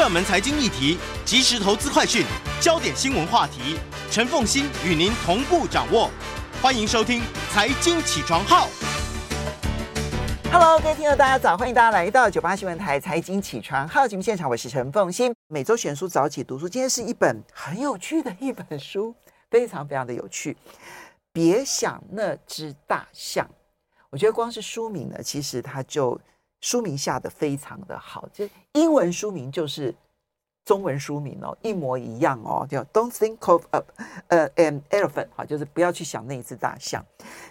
热门财经议题、即时投资快讯、焦点新闻话题，陈凤欣与您同步掌握。欢迎收听《财经起床号》。Hello，各位听众，大家早！欢迎大家来到九八新闻台《财经起床号》节目现场，我是陈凤欣。每周选书早起读书，今天是一本很有趣的一本书，非常非常的有趣。别想那只大象，我觉得光是书名呢，其实它就。书名下的非常的好，就英文书名就是中文书名哦，一模一样哦，叫 Don't think of a 呃 an elephant，好，就是不要去想那一只大象。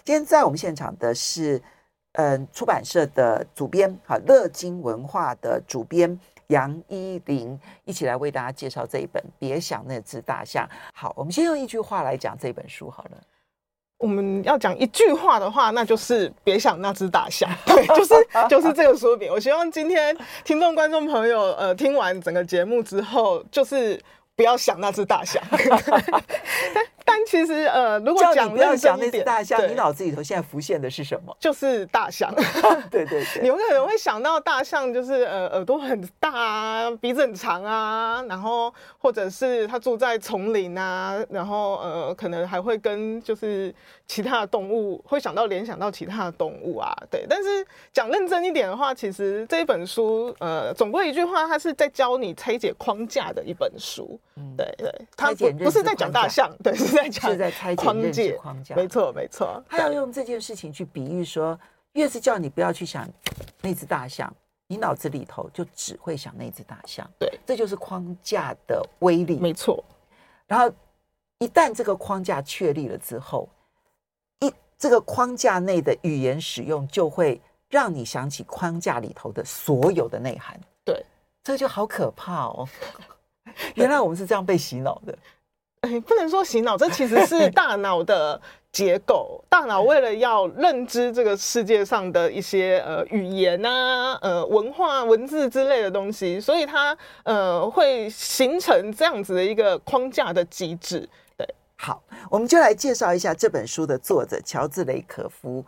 今天在我们现场的是，嗯，出版社的主编，好，乐金文化的主编杨依琳，一起来为大家介绍这一本《别想那只大象》。好，我们先用一句话来讲这本书好了。我们要讲一句话的话，那就是别想那只大象。对，就是就是这个书名。我希望今天听众观众朋友，呃，听完整个节目之后，就是不要想那只大象。但其实，呃，如果讲不要讲那只大象，你脑子里头现在浮现的是什么？就是大象。对对对，你们可能会想到大象，就是呃耳朵很大啊，鼻子很长啊，然后或者是它住在丛林啊，然后呃可能还会跟就是其他的动物会想到联想到其他的动物啊，对。但是讲认真一点的话，其实这一本书，呃，总归一句话，它是在教你拆解框架的一本书。嗯，对对，它不不是在讲大象，对。是在 拆解认知框架，没错没错。他要用这件事情去比喻说，越是叫你不要去想那只大象，你脑子里头就只会想那只大象。对，这就是框架的威力。没错。然后一旦这个框架确立了之后，一这个框架内的语言使用就会让你想起框架里头的所有的内涵。对，这就好可怕哦。原来我们是这样被洗脑的。哎，不能说洗脑，这其实是 大脑的结构。大脑为了要认知这个世界上的一些呃语言啊、呃文化、文字之类的东西，所以它呃会形成这样子的一个框架的机制。对，好，我们就来介绍一下这本书的作者乔治·雷可夫。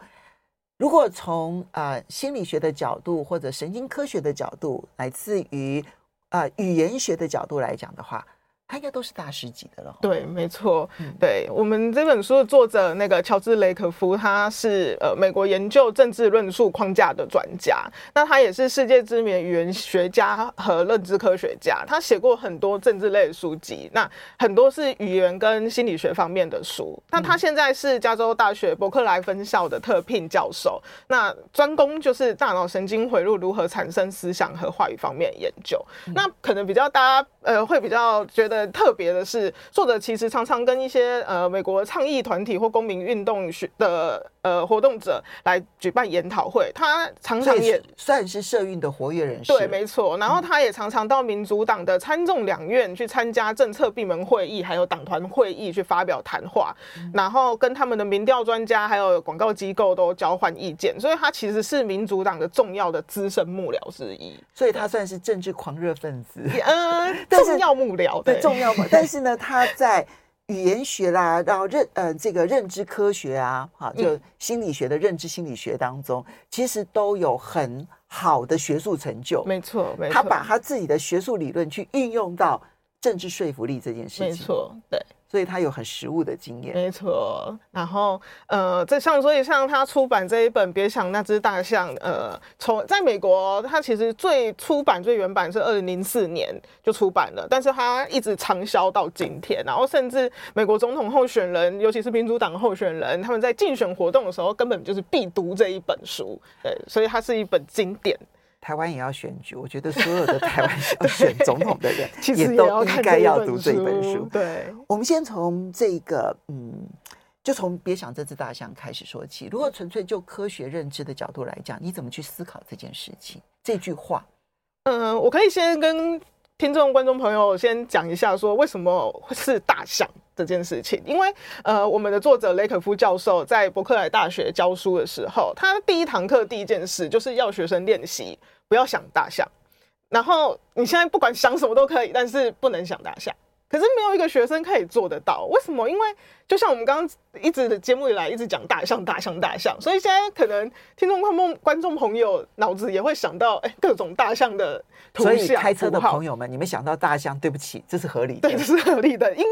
如果从啊、呃、心理学的角度或者神经科学的角度，来自于啊、呃、语言学的角度来讲的话。他应该都是大师级的了。对，没错。嗯、对我们这本书的作者那个乔治·雷可夫，他是呃美国研究政治论述框架的专家。那他也是世界知名语言学家和认知科学家。他写过很多政治类的书籍，那很多是语言跟心理学方面的书。那他现在是加州大学伯克莱分校的特聘教授，那专攻就是大脑神经回路如何产生思想和话语方面的研究。嗯、那可能比较大家呃会比较觉得。特别的是，作者其实常常跟一些呃美国倡议团体或公民运动学的呃活动者来举办研讨会。他常常也算是社运的活跃人士。对，没错。然后他也常常到民主党的参众两院去参加政策闭门会议，还有党团会议去发表谈话，嗯、然后跟他们的民调专家还有广告机构都交换意见。所以他其实是民主党的重要的资深幕僚之一。所以他算是政治狂热分子。嗯，重要幕僚对。重要吗？但是呢，他在语言学啦，然后认呃这个认知科学啊，哈，就心理学的认知心理学当中，嗯、其实都有很好的学术成就。没错，没错。他把他自己的学术理论去运用到政治说服力这件事情。没错，对。所以他有很实务的经验，没错。然后，呃，这像所以像他出版这一本《别想那只大象》，呃，从在美国，他其实最出版最原版是二零零四年就出版了，但是他一直畅销到今天。然后，甚至美国总统候选人，尤其是民主党候选人，他们在竞选活动的时候，根本就是必读这一本书。对，所以它是一本经典。台湾也要选举，我觉得所有的台湾要选 总统的人也都应该要读这一本书。对，我们先从这个，嗯，就从别想这只大象开始说起。如果纯粹就科学认知的角度来讲，你怎么去思考这件事情？这句话，嗯，我可以先跟听众、观众朋友先讲一下，说为什么会是大象这件事情。因为，呃，我们的作者雷可夫教授在伯克莱大学教书的时候，他第一堂课第一件事就是要学生练习。不要想大象，然后你现在不管想什么都可以，但是不能想大象。可是没有一个学生可以做得到，为什么？因为就像我们刚刚一直的节目以来一直讲大象，大象，大象，所以现在可能听众观众观众朋友脑子也会想到，哎，各种大象的图像。所以开车的朋友们，你们想到大象，对不起，这是合理的。对，这是合理的，因为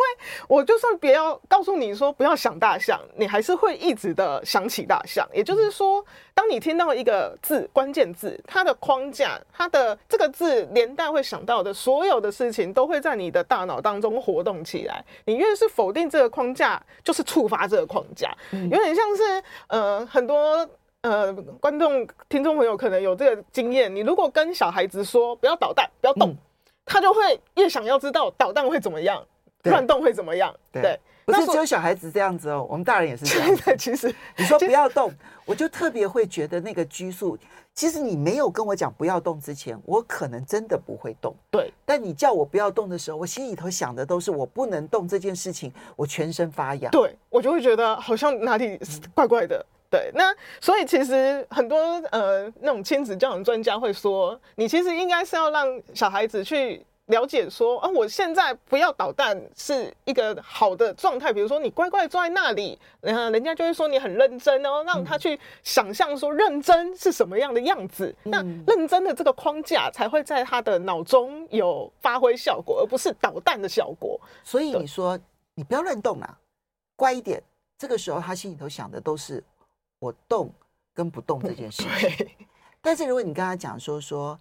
我就算不要告诉你说不要想大象，你还是会一直的想起大象。也就是说，当你听到一个字关键字，它的框架，它的这个字连带会想到的所有的事情，都会在你的大脑当中活动起来。你越是否定这个框架，就是触发这个框架，有点像是呃很多呃观众听众朋友可能有这个经验。你如果跟小孩子说不要捣蛋，不要动，嗯、他就会越想要知道捣蛋会怎么样，乱动会怎么样。对。對不是只有小孩子这样子哦，我们大人也是这样子。其实你说不要动，我就特别会觉得那个拘束。其实你没有跟我讲不要动之前，我可能真的不会动。对，但你叫我不要动的时候，我心里头想的都是我不能动这件事情，我全身发痒。对，我就会觉得好像哪里怪怪的。对，那所以其实很多呃那种亲子教养专家会说，你其实应该是要让小孩子去。了解说啊，我现在不要捣蛋是一个好的状态。比如说，你乖乖坐在那里，然后人家就会说你很认真哦，让他去想象说认真是什么样的样子。嗯、那认真的这个框架才会在他的脑中有发挥效果，而不是捣蛋的效果。所以你说你不要乱动啊，乖一点。这个时候他心里头想的都是我动跟不动这件事情。但是如果你跟他讲说说，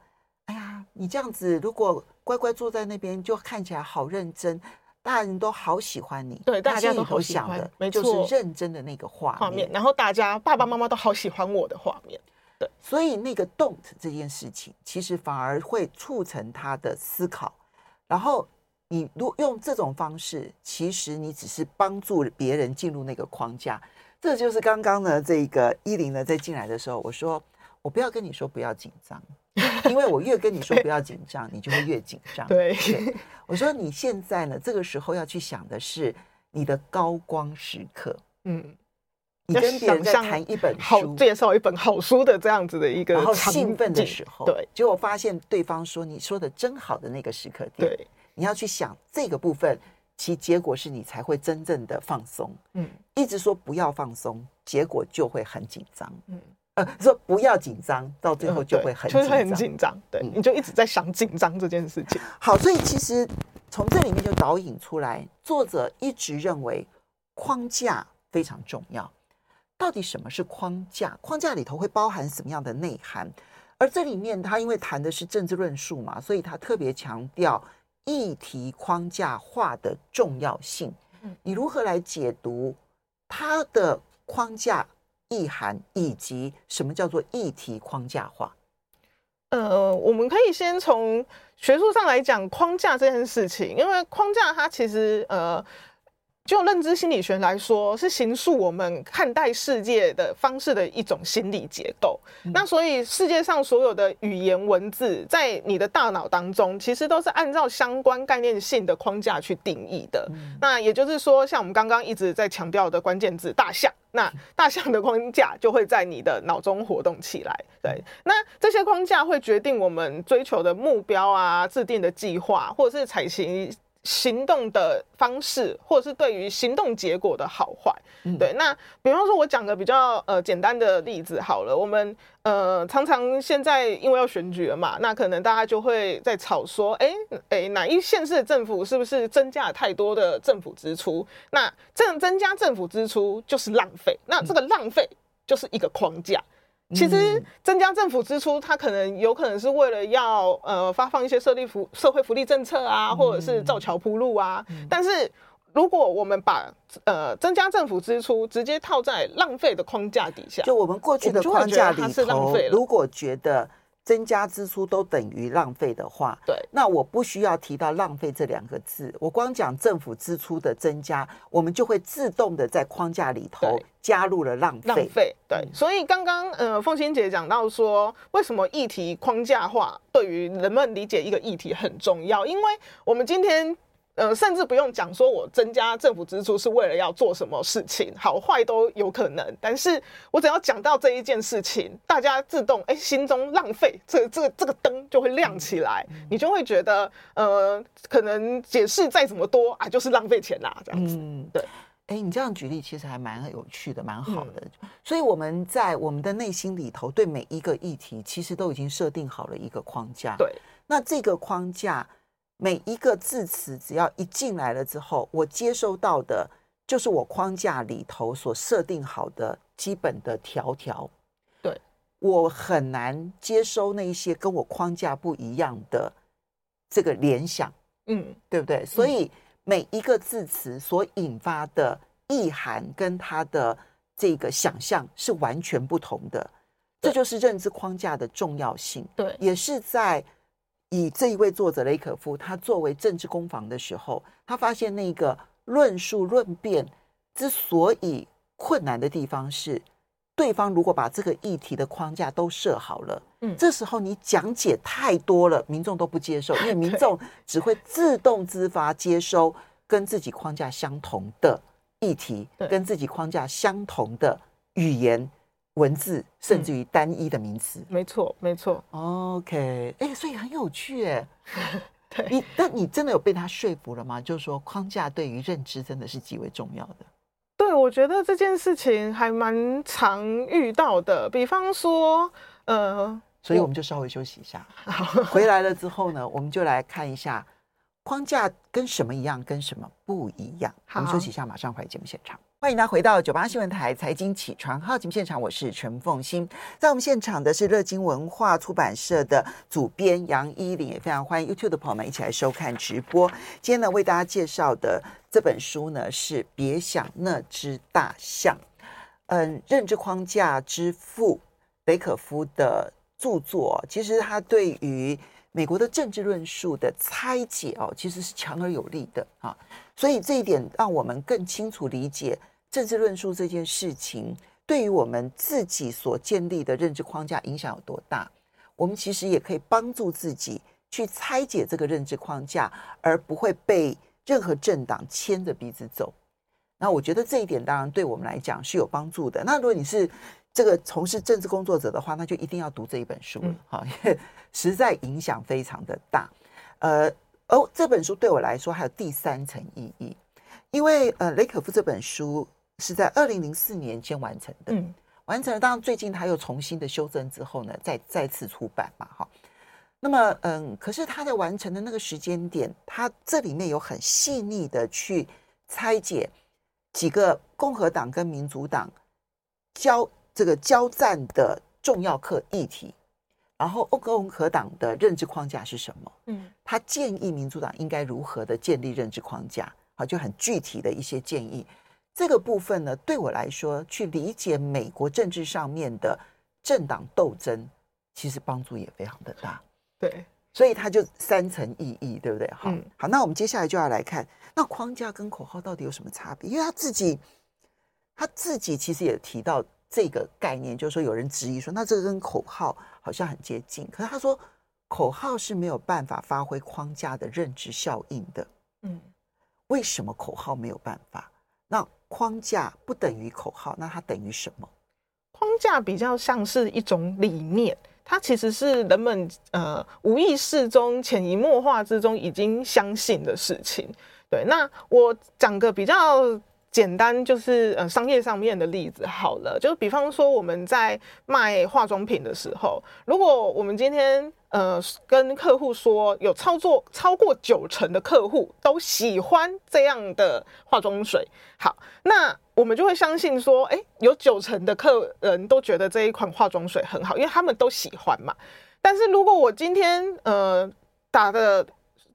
哎呀，你这样子如果。乖乖坐在那边，就看起来好认真，大人都好喜欢你。对，大家都好喜欢的，没错，就是认真的那个画面。画面，然后大家爸爸妈妈都好喜欢我的画面。对，所以那个 don't 这件事情，其实反而会促成他的思考。然后你如果用这种方式，其实你只是帮助别人进入那个框架。这就是刚刚呢，这个依林呢在进来的时候，我说我不要跟你说不要紧张。因为我越跟你说不要紧张，你就会越紧张。对，我说你现在呢，这个时候要去想的是你的高光时刻。嗯，你跟别人在谈一本书，好介绍一本好书的这样子的一个，然后兴奋的时候，对，结果发现对方说你说的真好的那个时刻点，对，你要去想这个部分，其结果是你才会真正的放松。嗯，一直说不要放松，结果就会很紧张。嗯。呃，说不要紧张，到最后就会很紧张，嗯、就会很紧张。对，嗯、你就一直在想紧张这件事情。好，所以其实从这里面就导引出来，作者一直认为框架非常重要。到底什么是框架？框架里头会包含什么样的内涵？而这里面他因为谈的是政治论述嘛，所以他特别强调议题框架化的重要性。嗯，你如何来解读他的框架？意涵以及什么叫做议题框架化？呃，我们可以先从学术上来讲框架这件事情，因为框架它其实呃。就认知心理学来说，是形塑我们看待世界的方式的一种心理结构。嗯、那所以世界上所有的语言文字，在你的大脑当中，其实都是按照相关概念性的框架去定义的。嗯、那也就是说，像我们刚刚一直在强调的关键字“大象”，那 大象的框架就会在你的脑中活动起来。对，那这些框架会决定我们追求的目标啊，制定的计划，或者是采行。行动的方式，或者是对于行动结果的好坏，嗯、对。那比方说，我讲个比较呃简单的例子好了。我们呃常常现在因为要选举了嘛，那可能大家就会在吵说，哎、欸、哎、欸，哪一县市的政府是不是增加了太多的政府支出？那这增加政府支出就是浪费，那这个浪费就是一个框架。其实增加政府支出，它可能有可能是为了要呃发放一些设立福社会福利政策啊，或者是造桥铺路啊。但是如果我们把呃增加政府支出直接套在浪费的框架底下，就我们过去的框架里头，如果觉得。增加支出都等于浪费的话，对，那我不需要提到浪费这两个字，我光讲政府支出的增加，我们就会自动的在框架里头加入了浪费。浪费，对。嗯、所以刚刚呃，凤仙姐讲到说，为什么议题框架化对于人们理解一个议题很重要？因为我们今天。呃，甚至不用讲，说我增加政府支出是为了要做什么事情，好坏都有可能。但是我只要讲到这一件事情，大家自动哎，心中浪费这个、这个这个灯就会亮起来，嗯、你就会觉得呃，可能解释再怎么多啊，就是浪费钱啦，这样子。嗯，对。哎，你这样举例其实还蛮有趣的，蛮好的。嗯、所以我们在我们的内心里头，对每一个议题，其实都已经设定好了一个框架。对，那这个框架每一个字词，只要一进来了之后，我接收到的就是我框架里头所设定好的基本的条条。对，我很难接收那一些跟我框架不一样的这个联想。嗯，对不对？所以。嗯每一个字词所引发的意涵跟它的这个想象是完全不同的，这就是认知框架的重要性。对，也是在以这一位作者雷可夫他作为政治攻防的时候，他发现那个论述论辩之所以困难的地方是。对方如果把这个议题的框架都设好了，嗯，这时候你讲解太多了，民众都不接受，因为民 众只会自动自发接收跟自己框架相同的议题，跟自己框架相同的语言文字，甚至于单一的名词。没错，没错。OK，哎，所以很有趣，哎，对你，那你真的有被他说服了吗？就是说，框架对于认知真的是极为重要的。对，我觉得这件事情还蛮常遇到的。比方说，呃，所以我们就稍微休息一下。好，回来了之后呢，我们就来看一下框架跟什么一样，跟什么不一样。好，我们休息一下，马上回节目现场。欢迎大家回到九八新闻台财经起床号节目现场，我是陈凤欣。在我们现场的是乐金文化出版社的主编杨依琳，也非常欢迎 YouTube 的朋友们一起来收看直播。今天呢，为大家介绍的。这本书呢是《别想那只大象》，嗯，认知框架之父北可夫的著作。其实他对于美国的政治论述的拆解哦，其实是强而有力的啊。所以这一点让我们更清楚理解政治论述这件事情对于我们自己所建立的认知框架影响有多大。我们其实也可以帮助自己去拆解这个认知框架，而不会被。任何政党牵着鼻子走，那我觉得这一点当然对我们来讲是有帮助的。那如果你是这个从事政治工作者的话，那就一定要读这一本书了，哈、嗯，因为实在影响非常的大。呃，哦，这本书对我来说还有第三层意义，因为呃，雷可夫这本书是在二零零四年间完成的，嗯，完成了，当然最近他又重新的修正之后呢，再再次出版嘛，哈。那么，嗯，可是他在完成的那个时间点，他这里面有很细腻的去拆解几个共和党跟民主党交这个交战的重要课议题，然后共和党的认知框架是什么？嗯，他建议民主党应该如何的建立认知框架？好，就很具体的一些建议。这个部分呢，对我来说，去理解美国政治上面的政党斗争，其实帮助也非常的大。对，所以它就三层意义，对不对？好，嗯、好，那我们接下来就要来看，那框架跟口号到底有什么差别？因为他自己，他自己其实也提到这个概念，就是说有人质疑说，那这个跟口号好像很接近，可是他说口号是没有办法发挥框架的认知效应的。嗯，为什么口号没有办法？那框架不等于口号，那它等于什么？框架比较像是一种理念。它其实是人们呃无意识中、潜移默化之中已经相信的事情。对，那我讲个比较简单，就是呃商业上面的例子好了，就比方说我们在卖化妆品的时候，如果我们今天呃跟客户说有操作超过九成的客户都喜欢这样的化妆水，好，那。我们就会相信说，哎，有九成的客人都觉得这一款化妆水很好，因为他们都喜欢嘛。但是如果我今天呃打的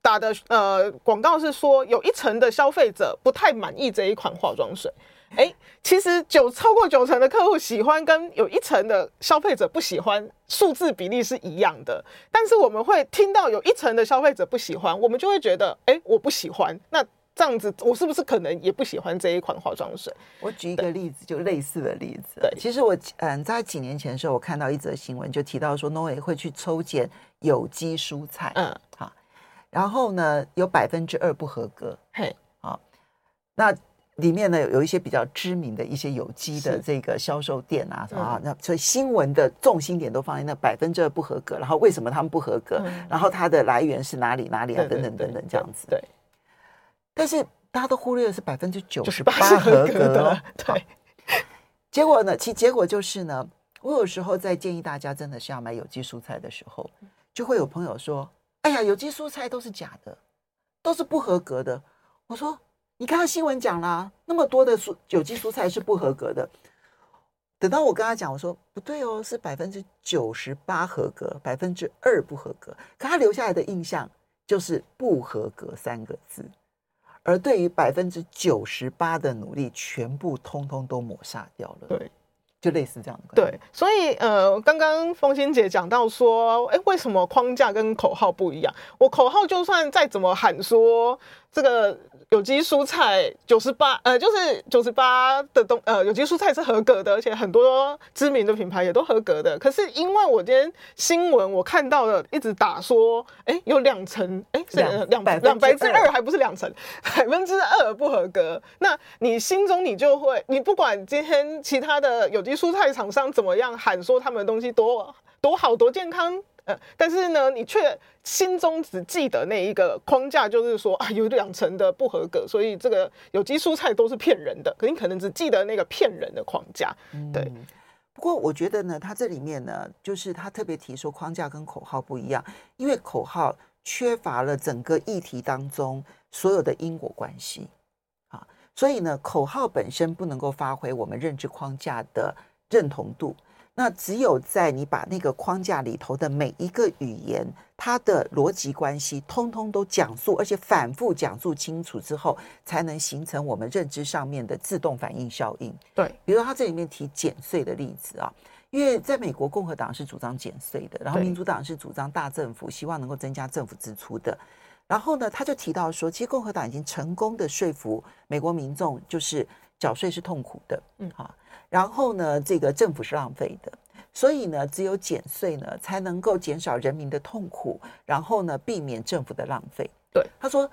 打的呃广告是说，有一成的消费者不太满意这一款化妆水，哎，其实九超过九成的客户喜欢，跟有一成的消费者不喜欢，数字比例是一样的。但是我们会听到有一成的消费者不喜欢，我们就会觉得，哎，我不喜欢那。这样子，我是不是可能也不喜欢这一款化妆水？我举一个例子，就类似的例子。对，其实我嗯，在几年前的时候，我看到一则新闻，就提到说，农委会去抽检有机蔬菜，嗯，好，然后呢，有百分之二不合格，嘿，好，那里面呢，有一些比较知名的一些有机的这个销售店啊，啊，那所以新闻的重心点都放在那百分之二不合格，然后为什么他们不合格？然后它的来源是哪里哪里啊？等等等等，这样子，对。但是大家都忽略的是百分之九十八合格的。对，结果呢？其结果就是呢，我有时候在建议大家真的是要买有机蔬菜的时候，就会有朋友说：“哎呀，有机蔬菜都是假的，都是不合格的。”我说：“你看到新闻讲啦，那么多的蔬有机蔬菜是不合格的。”等到我跟他讲，我说不对哦，是百分之九十八合格，百分之二不合格。可他留下来的印象就是“不合格”三个字，而对于百分之九十八的努力，全部通通都抹杀掉了。对，就类似这样。对，所以呃，刚刚风清姐讲到说，哎，为什么框架跟口号不一样？我口号就算再怎么喊说这个。有机蔬菜九十八，呃，就是九十八的东，呃，有机蔬菜是合格的，而且很多知名的品牌也都合格的。可是因为我今天新闻我看到了，一直打说，哎，有两成，哎，是两两百两百分之二，还不是两成，百分之二不合格。那你心中你就会，你不管今天其他的有机蔬菜厂商怎么样喊说他们的东西多多好多健康。呃，但是呢，你却心中只记得那一个框架，就是说啊，有两层的不合格，所以这个有机蔬菜都是骗人的。可你可能只记得那个骗人的框架，对。不过我觉得呢，他这里面呢，就是他特别提说框架跟口号不一样，因为口号缺乏了整个议题当中所有的因果关系啊，所以呢，口号本身不能够发挥我们认知框架的认同度。那只有在你把那个框架里头的每一个语言，它的逻辑关系通通都讲述，而且反复讲述清楚之后，才能形成我们认知上面的自动反应效应。对，比如他这里面提减税的例子啊，因为在美国共和党是主张减税的，然后民主党是主张大政府，希望能够增加政府支出的。然后呢，他就提到说，其实共和党已经成功的说服美国民众，就是缴税是痛苦的，嗯，好。然后呢，这个政府是浪费的，所以呢，只有减税呢，才能够减少人民的痛苦，然后呢，避免政府的浪费。对，他说，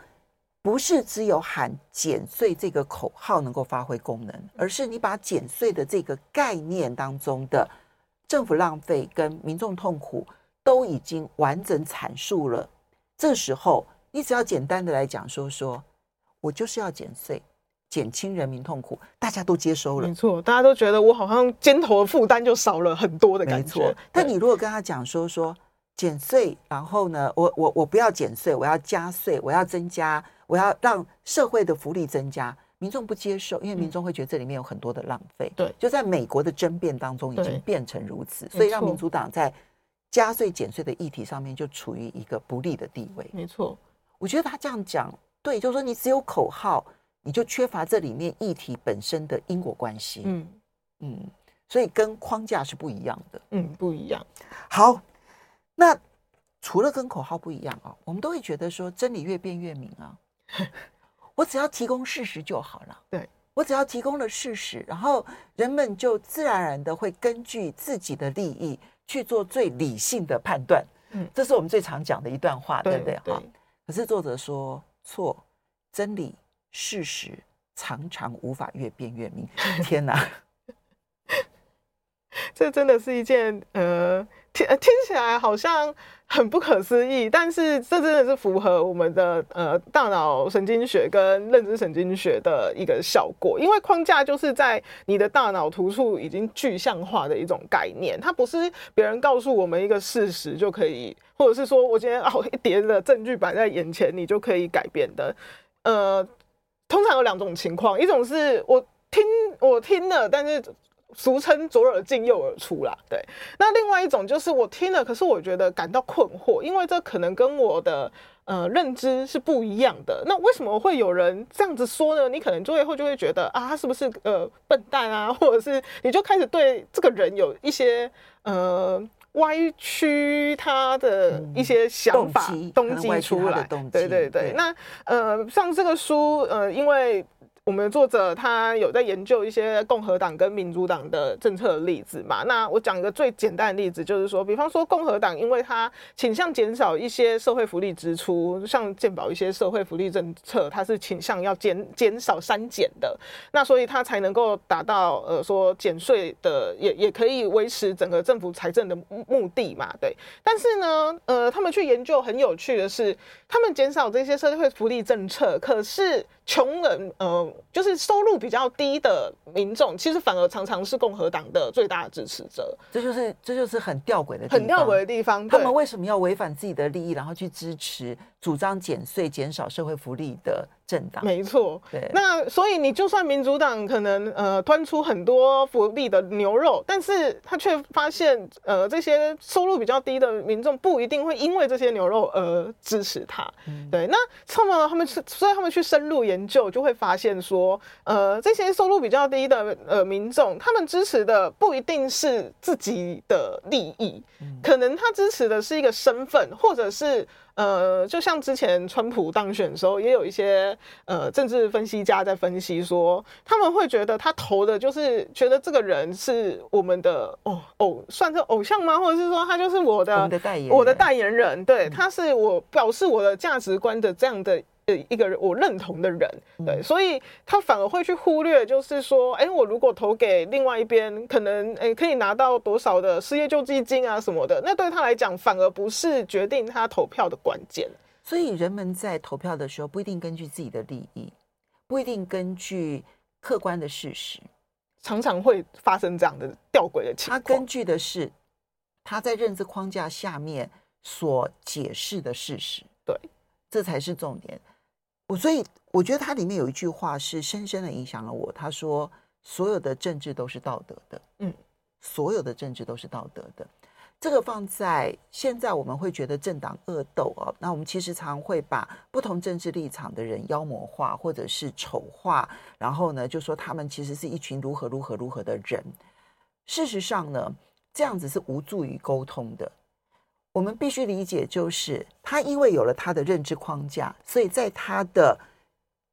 不是只有喊减税这个口号能够发挥功能，而是你把减税的这个概念当中的政府浪费跟民众痛苦都已经完整阐述了。这时候，你只要简单的来讲说说，我就是要减税。减轻人民痛苦，大家都接收了。没错，大家都觉得我好像肩头的负担就少了很多的感觉。但你如果跟他讲说说减税，然后呢，我我我不要减税，我要加税，我要增加，我要让社会的福利增加，民众不接受，因为民众会觉得这里面有很多的浪费。对、嗯，就在美国的争辩当中已经变成如此，所以让民主党在加税减税的议题上面就处于一个不利的地位。没错，我觉得他这样讲对，就是说你只有口号。你就缺乏这里面议题本身的因果关系，嗯嗯，所以跟框架是不一样的，嗯，不一样。好，那除了跟口号不一样啊，我们都会觉得说真理越辩越明啊，我只要提供事实就好了，对，我只要提供了事实，然后人们就自然而然的会根据自己的利益去做最理性的判断，嗯，这是我们最常讲的一段话，对不对？哈，可是作者说错，真理。事实常常无法越辩越明。天哪，这真的是一件呃听听起来好像很不可思议，但是这真的是符合我们的呃大脑神经学跟认知神经学的一个效果。因为框架就是在你的大脑突触已经具象化的一种概念，它不是别人告诉我们一个事实就可以，或者是说我今天哦一叠的证据摆在眼前，你就可以改变的，呃。通常有两种情况，一种是我听我听了，但是俗称左耳进右耳出啦，对。那另外一种就是我听了，可是我觉得感到困惑，因为这可能跟我的呃认知是不一样的。那为什么会有人这样子说呢？你可能最后就会觉得啊，他是不是呃笨蛋啊，或者是你就开始对这个人有一些呃。歪曲他的一些想法、嗯、动机出来，对对对。对那呃，像这个书，呃，因为。我们的作者他有在研究一些共和党跟民主党的政策例子嘛？那我讲一个最简单的例子，就是说，比方说共和党，因为他倾向减少一些社会福利支出，像健保一些社会福利政策，他是倾向要减减少删减的，那所以他才能够达到呃说减税的，也也可以维持整个政府财政的目的嘛？对。但是呢，呃，他们去研究很有趣的是，他们减少这些社会福利政策，可是。穷人，呃，就是收入比较低的民众，其实反而常常是共和党的最大的支持者。这就是这就是很吊诡的地方，很吊诡的地方。他们为什么要违反自己的利益，然后去支持主张减税、减少社会福利的政党？没错。对。那所以你就算民主党可能呃端出很多福利的牛肉，但是他却发现呃这些收入比较低的民众不一定会因为这些牛肉而支持他。嗯、对。那他们他们是所以他们去深入研究，就会发现说，呃，这些收入比较低的呃民众，他们支持的不一定是自己的利益，可能他支持的是一个身份，或者是呃，就像之前川普当选的时候，也有一些呃政治分析家在分析说，他们会觉得他投的就是觉得这个人是我们的哦偶，算是偶像吗？或者是说他就是我的我的代言人，我的代言人，对，他是我表示我的价值观的这样的。一个人我认同的人，对，所以他反而会去忽略，就是说，哎，我如果投给另外一边，可能哎可以拿到多少的失业救济金啊什么的，那对他来讲反而不是决定他投票的关键。所以人们在投票的时候，不一定根据自己的利益，不一定根据客观的事实，常常会发生这样的吊诡的情况。他根据的是他在认知框架下面所解释的事实，对，这才是重点。我所以我觉得它里面有一句话是深深的影响了我。他说：“所有的政治都是道德的，嗯，所有的政治都是道德的。”这个放在现在我们会觉得政党恶斗哦，那我们其实常会把不同政治立场的人妖魔化或者是丑化，然后呢就说他们其实是一群如何如何如何的人。事实上呢，这样子是无助于沟通的。我们必须理解，就是他因为有了他的认知框架，所以在他的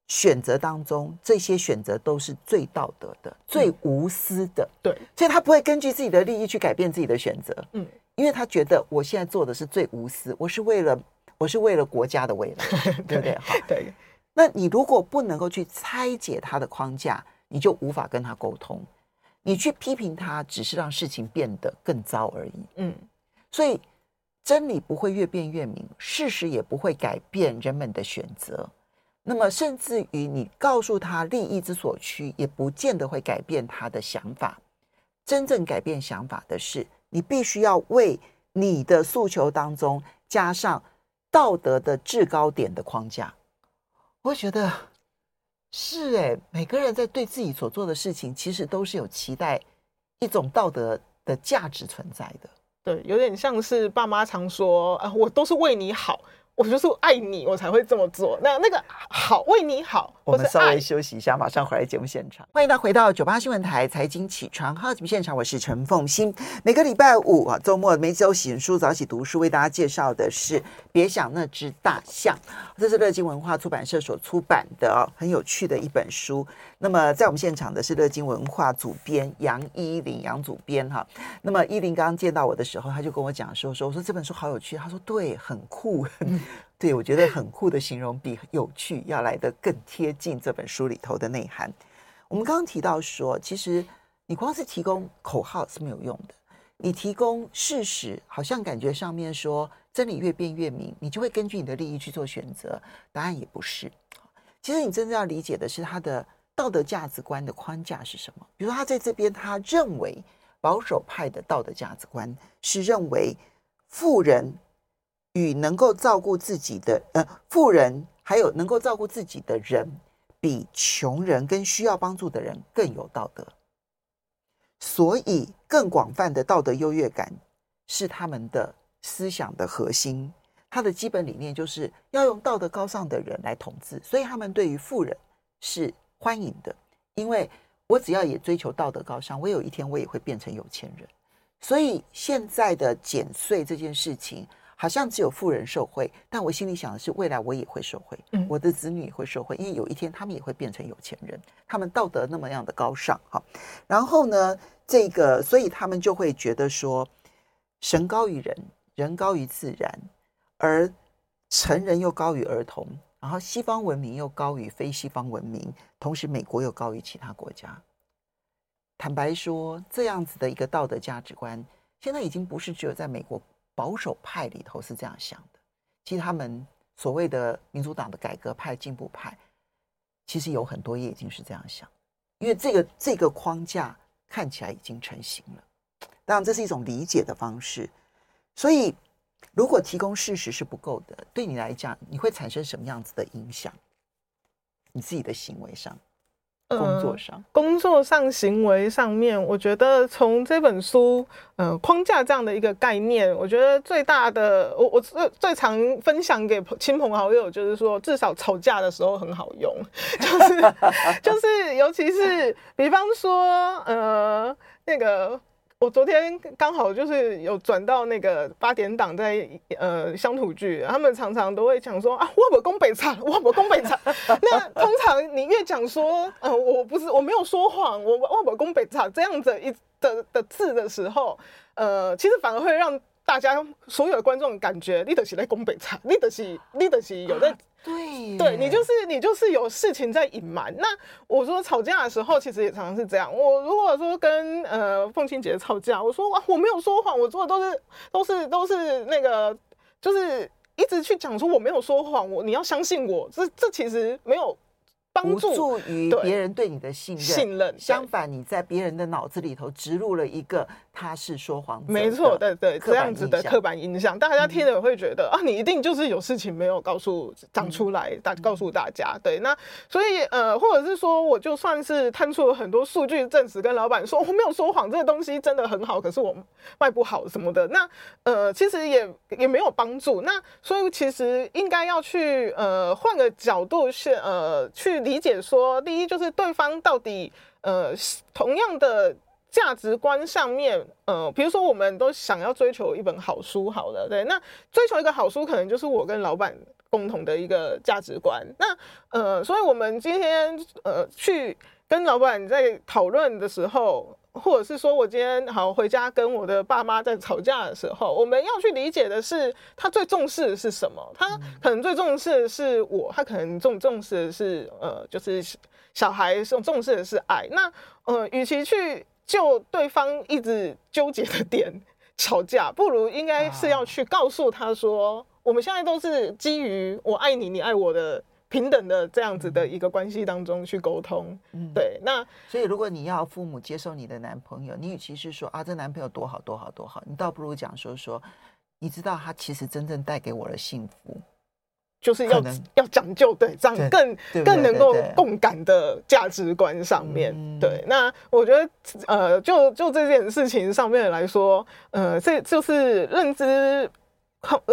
选择当中，这些选择都是最道德的、最无私的。对，所以他不会根据自己的利益去改变自己的选择。嗯，因为他觉得我现在做的是最无私，我是为了我是为了国家的未来，对不对？好，对。那你如果不能够去拆解他的框架，你就无法跟他沟通。你去批评他，只是让事情变得更糟而已。嗯，所以。真理不会越辩越明，事实也不会改变人们的选择。那么，甚至于你告诉他利益之所趋，也不见得会改变他的想法。真正改变想法的是，你必须要为你的诉求当中加上道德的制高点的框架。我觉得是诶，每个人在对自己所做的事情，其实都是有期待一种道德的价值存在的。对，有点像是爸妈常说啊，我都是为你好，我就是爱你，我才会这么做。那那个好，为你好，我们稍微休息一下，马上回来节目现场。欢迎大家回到九八新闻台财经起床号节目现场，我是陈凤欣。每个礼拜五啊，周末没周洗书早起读书，为大家介绍的是《别想那只大象》，这是乐金文化出版社所出版的很有趣的一本书。那么在我们现场的是乐金文化主编杨依琳，杨主编哈。那么依琳刚刚见到我的时候，他就跟我讲说说，我说这本书好有趣。他说对，很酷。对，我觉得很酷的形容比有趣要来得更贴近这本书里头的内涵。我们刚刚提到说，其实你光是提供口号是没有用的，你提供事实，好像感觉上面说真理越辩越明，你就会根据你的利益去做选择。答案也不是。其实你真正要理解的是他的。道德价值观的框架是什么？比如说，他在这边，他认为保守派的道德价值观是认为富人与能够照顾自己的呃富人，还有能够照顾自己的人，比穷人跟需要帮助的人更有道德。所以，更广泛的道德优越感是他们的思想的核心。他的基本理念就是要用道德高尚的人来统治，所以他们对于富人是。欢迎的，因为我只要也追求道德高尚，我有一天我也会变成有钱人。所以现在的减税这件事情，好像只有富人受惠，但我心里想的是，未来我也会受惠，我的子女也会受惠，因为有一天他们也会变成有钱人，他们道德那么样的高尚，哈。然后呢，这个，所以他们就会觉得说，神高于人，人高于自然，而成人又高于儿童。然后西方文明又高于非西方文明，同时美国又高于其他国家。坦白说，这样子的一个道德价值观，现在已经不是只有在美国保守派里头是这样想的。其实他们所谓的民主党的改革派、进步派，其实有很多也已经是这样想，因为这个这个框架看起来已经成型了。当然，这是一种理解的方式。所以，如果提供事实是不够的，对你来讲，你会产生什么样子的影响？你自己的行为上？工作上，呃，工作上行为上面，我觉得从这本书，呃，框架这样的一个概念，我觉得最大的，我我最最常分享给亲朋好友，就是说，至少吵架的时候很好用，就 是就是，尤其是比方说，呃，那个。我昨天刚好就是有转到那个八点档，在呃乡土剧，他们常常都会讲说啊，我不宫北差，我不宫北差。那通常你越讲说，呃，我不是我没有说谎，我我不宫北差这样子一的的字的时候，呃，其实反而会让大家所有的观众感觉你的是在攻北差，你的是你的是有在。对，对你就是你就是有事情在隐瞒。那我说吵架的时候，其实也常常是这样。我如果说跟呃凤清姐吵架，我说哇我没有说谎，我做的都是都是都是那个，就是一直去讲说我没有说谎，我你要相信我。这这其实没有。帮助于别人对你的信任，信任。相反，你在别人的脑子里头植入了一个他是说谎，没错，对对，这样子的刻板印象，大家听了会觉得啊，你一定就是有事情没有告诉讲出来，大告诉大家。对，那所以呃，或者是说，我就算是摊出了很多数据证实，跟老板说我没有说谎，这个东西真的很好，可是我卖不好什么的，那呃，其实也也没有帮助。那所以其实应该要去呃换个角度去呃去。理解说，第一就是对方到底呃同样的价值观上面，呃，比如说我们都想要追求一本好书，好了，对，那追求一个好书，可能就是我跟老板共同的一个价值观。那呃，所以我们今天呃去跟老板在讨论的时候。或者是说，我今天好回家跟我的爸妈在吵架的时候，我们要去理解的是，他最重视的是什么？他可能最重视的是我，他可能重重视的是呃，就是小孩重重视的是爱。那呃，与其去就对方一直纠结的点吵架，不如应该是要去告诉他说，我们现在都是基于我爱你，你爱我的。平等的这样子的一个关系当中去沟通，嗯，对，那所以如果你要父母接受你的男朋友，你与其是说啊，这男朋友多好多好多好，你倒不如讲说说，你知道他其实真正带给我的幸福，就是要要讲究对，这样更更能够共感的价值观上面，对，那我觉得呃，就就这件事情上面来说，呃，这就是认知。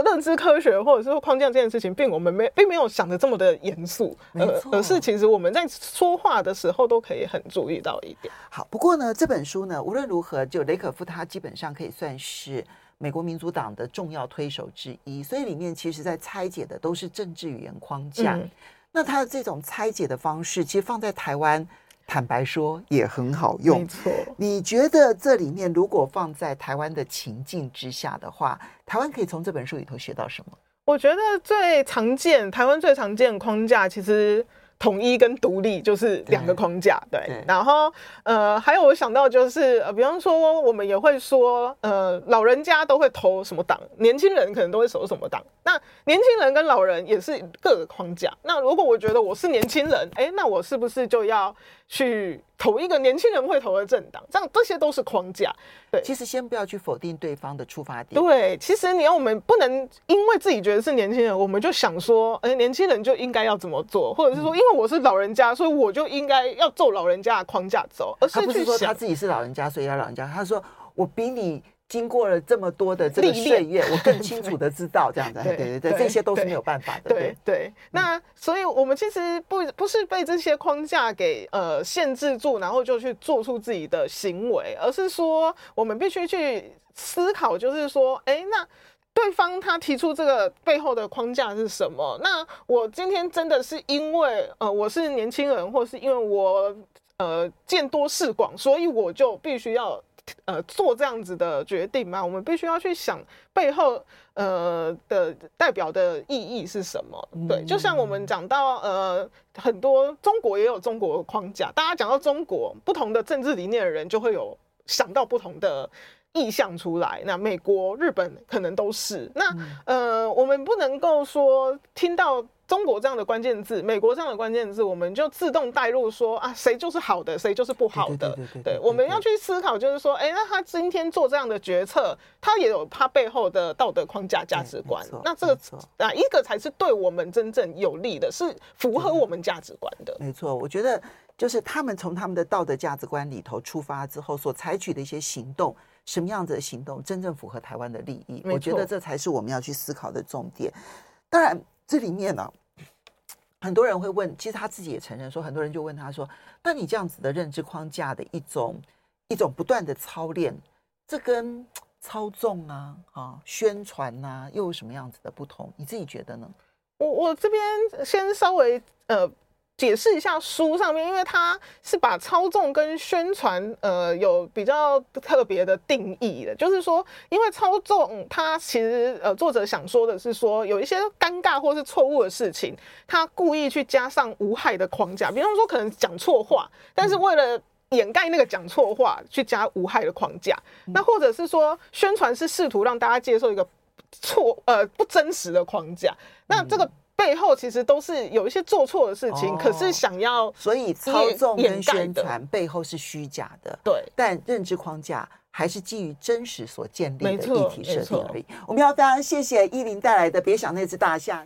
认知科学或者是说框架这件事情，并我们没并没有想的这么的严肃，而而是其实我们在说话的时候都可以很注意到一点。好，不过呢，这本书呢，无论如何，就雷可夫他基本上可以算是美国民主党的重要推手之一，所以里面其实在拆解的都是政治语言框架。嗯、那他的这种拆解的方式，其实放在台湾。坦白说也很好用，没错。你觉得这里面如果放在台湾的情境之下的话，台湾可以从这本书里头学到什么？我觉得最常见，台湾最常见的框架其实。统一跟独立就是两个框架，对。对，然后呃，还有我想到就是呃，比方说我们也会说，呃，老人家都会投什么党，年轻人可能都会投什么党。那年轻人跟老人也是各个框架。那如果我觉得我是年轻人，哎，那我是不是就要去投一个年轻人会投的政党？这样这些都是框架。对，其实先不要去否定对方的出发点。对，其实你要我们不能因为自己觉得是年轻人，我们就想说，哎，年轻人就应该要怎么做，或者是说，因为我是老人家，所以我就应该要照老人家的框架走，而是去想，他不是说他自己是老人家，所以要老人家。他说我比你。经过了这么多的这个岁月，我更清楚的知道这样子，对对对，这些都是没有办法的。对对，那所以我们其实不不是被这些框架给呃限制住，然后就去做出自己的行为，而是说我们必须去思考，就是说，哎，那对方他提出这个背后的框架是什么？那我今天真的是因为呃我是年轻人，或是因为我呃见多识广，所以我就必须要。呃，做这样子的决定嘛，我们必须要去想背后呃的代表的意义是什么。嗯、对，就像我们讲到呃，很多中国也有中国的框架，大家讲到中国不同的政治理念的人，就会有想到不同的意向出来。那美国、日本可能都是。那呃，我们不能够说听到。中国这样的关键字，美国这样的关键字，我们就自动带入说啊，谁就是好的，谁就是不好的。对，我们要去思考，就是说，哎，那他今天做这样的决策，他也有他背后的道德框架、价值观。那这个哪一个才是对我们真正有利的，是符合我们价值观的？没错，我觉得就是他们从他们的道德价值观里头出发之后，所采取的一些行动。什么样子的行动真正符合台湾的利益？我觉得这才是我们要去思考的重点。当然，这里面呢、啊，很多人会问，其实他自己也承认说，很多人就问他说：“那你这样子的认知框架的一种一种不断的操练，这跟操纵啊、啊宣传啊，又有什么样子的不同？你自己觉得呢？”我我这边先稍微呃。解释一下书上面，因为它是把操纵跟宣传，呃，有比较特别的定义的。就是说，因为操纵，它其实呃，作者想说的是说，有一些尴尬或是错误的事情，他故意去加上无害的框架，比方说可能讲错话，但是为了掩盖那个讲错话，去加无害的框架。那或者是说，宣传是试图让大家接受一个错呃不真实的框架，那这个。背后其实都是有一些做错的事情，哦、可是想要，所以操纵跟宣传背后是虚假的，对。但认知框架还是基于真实所建立的议题设定而已。我们要非常谢谢依林带来的《别想那只大象》。